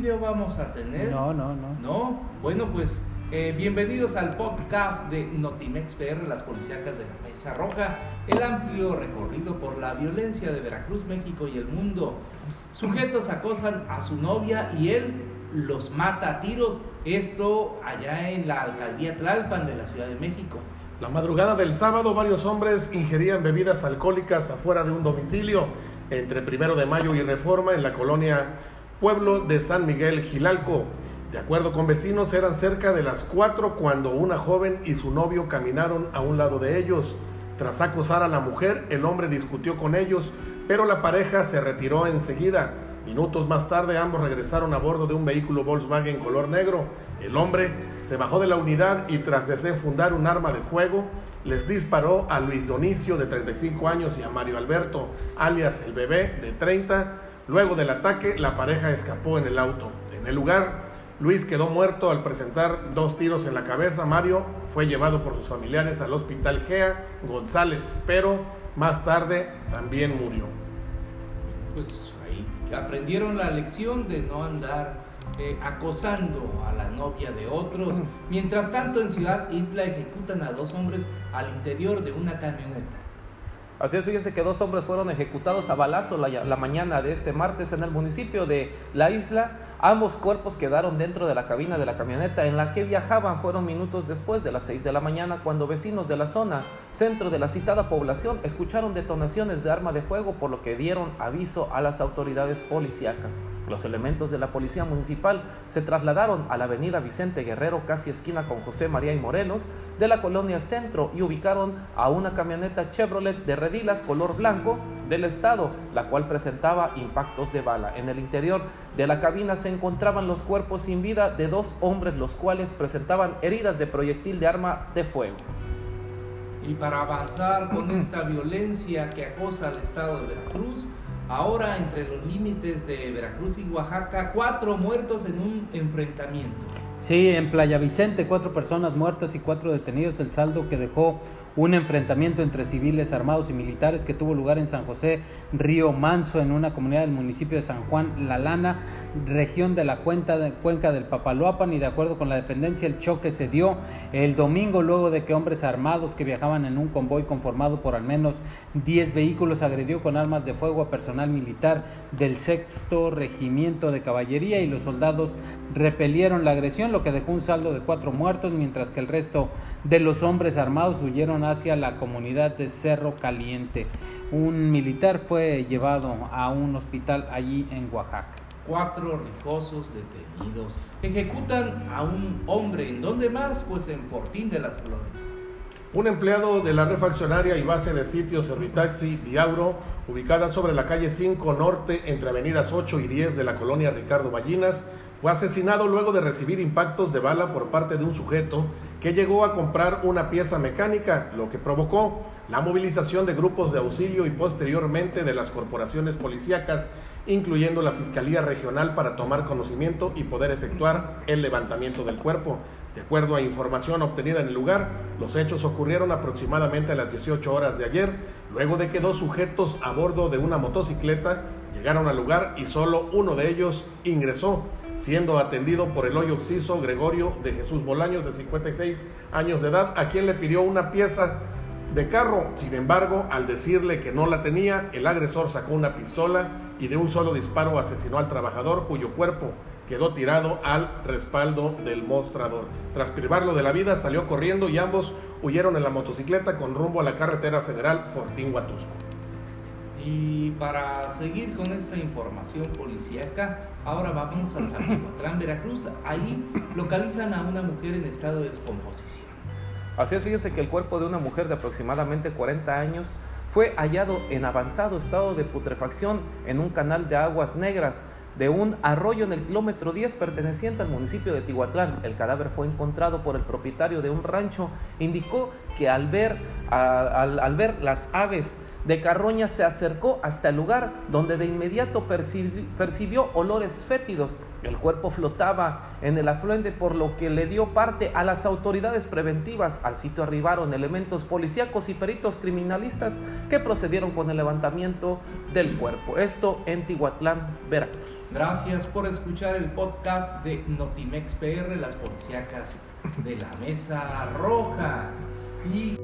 video vamos a tener? No, no, no. No, bueno, pues eh, bienvenidos al podcast de Notimex PR, las policíacas de la Mesa Roja, el amplio recorrido por la violencia de Veracruz, México y el mundo. Sujetos acosan a su novia y él los mata a tiros, esto allá en la alcaldía Tlalpan de la Ciudad de México. La madrugada del sábado, varios hombres ingerían bebidas alcohólicas afuera de un domicilio entre Primero de Mayo y Reforma en la colonia Pueblo de San Miguel, Gilalco. De acuerdo con vecinos, eran cerca de las 4 cuando una joven y su novio caminaron a un lado de ellos. Tras acosar a la mujer, el hombre discutió con ellos, pero la pareja se retiró enseguida. Minutos más tarde, ambos regresaron a bordo de un vehículo Volkswagen color negro. El hombre se bajó de la unidad y tras desenfundar un arma de fuego, les disparó a Luis Donicio de 35 años y a Mario Alberto, alias el bebé de 30. Luego del ataque, la pareja escapó en el auto. En el lugar, Luis quedó muerto al presentar dos tiros en la cabeza. Mario fue llevado por sus familiares al hospital Gea González, pero más tarde también murió. Pues ahí aprendieron la lección de no andar eh, acosando a la novia de otros. Mientras tanto, en Ciudad Isla ejecutan a dos hombres al interior de una camioneta. Así es, fíjense que dos hombres fueron ejecutados a balazo la, la, mañana de este martes en el municipio de La Isla. Ambos cuerpos quedaron dentro de la cabina de la camioneta en la que viajaban. Fueron minutos después de las 6 de la mañana cuando vecinos de la zona centro de la citada población escucharon detonaciones de arma de fuego por lo que dieron aviso a las autoridades policíacas. Los elementos de la policía municipal se trasladaron a la avenida Vicente Guerrero, casi esquina con José María y Morelos, de la colonia Centro y ubicaron a una camioneta Chevrolet de redilas color blanco del estado, la cual presentaba impactos de bala. En el interior de la cabina se encontraban los cuerpos sin vida de dos hombres, los cuales presentaban heridas de proyectil de arma de fuego. Y para avanzar con esta violencia que acosa al estado de Veracruz, ahora entre los límites de Veracruz y Oaxaca, cuatro muertos en un enfrentamiento. Sí, en Playa Vicente, cuatro personas muertas y cuatro detenidos, el saldo que dejó un enfrentamiento entre civiles armados y militares que tuvo lugar en San José Río Manso, en una comunidad del municipio de San Juan La Lana, región de la cuenca, cuenca del Papaloapan, y de acuerdo con la dependencia, el choque se dio el domingo luego de que hombres armados que viajaban en un convoy conformado por al menos 10 vehículos agredió con armas de fuego a personal militar del sexto regimiento de caballería y los soldados repelieron la agresión, lo que dejó un saldo de cuatro muertos, mientras que el resto de los hombres armados huyeron hacia la comunidad de Cerro Caliente. Un militar fue llevado a un hospital allí en Oaxaca. Cuatro rijosos detenidos ejecutan a un hombre. ¿En dónde más? Pues en Fortín de las Flores. Un empleado de la refaccionaria y base de sitios Servitaxi Diauro, ubicada sobre la calle 5 Norte entre avenidas 8 y 10 de la colonia Ricardo Ballinas, fue asesinado luego de recibir impactos de bala por parte de un sujeto que llegó a comprar una pieza mecánica, lo que provocó la movilización de grupos de auxilio y posteriormente de las corporaciones policíacas, incluyendo la Fiscalía Regional para tomar conocimiento y poder efectuar el levantamiento del cuerpo. De acuerdo a información obtenida en el lugar, los hechos ocurrieron aproximadamente a las 18 horas de ayer, luego de que dos sujetos a bordo de una motocicleta llegaron al lugar y solo uno de ellos ingresó siendo atendido por el hoyo obsiso Gregorio de Jesús Bolaños, de 56 años de edad, a quien le pidió una pieza de carro. Sin embargo, al decirle que no la tenía, el agresor sacó una pistola y de un solo disparo asesinó al trabajador cuyo cuerpo quedó tirado al respaldo del mostrador. Tras privarlo de la vida, salió corriendo y ambos huyeron en la motocicleta con rumbo a la carretera federal Fortín-Huatusco. Y para seguir con esta información policíaca, ahora vamos a San Veracruz. Ahí localizan a una mujer en estado de descomposición. Así es, fíjense que el cuerpo de una mujer de aproximadamente 40 años fue hallado en avanzado estado de putrefacción en un canal de aguas negras de un arroyo en el kilómetro 10 perteneciente al municipio de Tihuatlán. El cadáver fue encontrado por el propietario de un rancho. Indicó que al ver, al, al ver las aves de Carroña se acercó hasta el lugar donde de inmediato percibió olores fétidos. El cuerpo flotaba en el afluente por lo que le dio parte a las autoridades preventivas. Al sitio arribaron elementos policíacos y peritos criminalistas que procedieron con el levantamiento del cuerpo. Esto en Tihuatlán, Veracruz. Gracias por escuchar el podcast de Notimex PR, las policíacas de la Mesa Roja. Y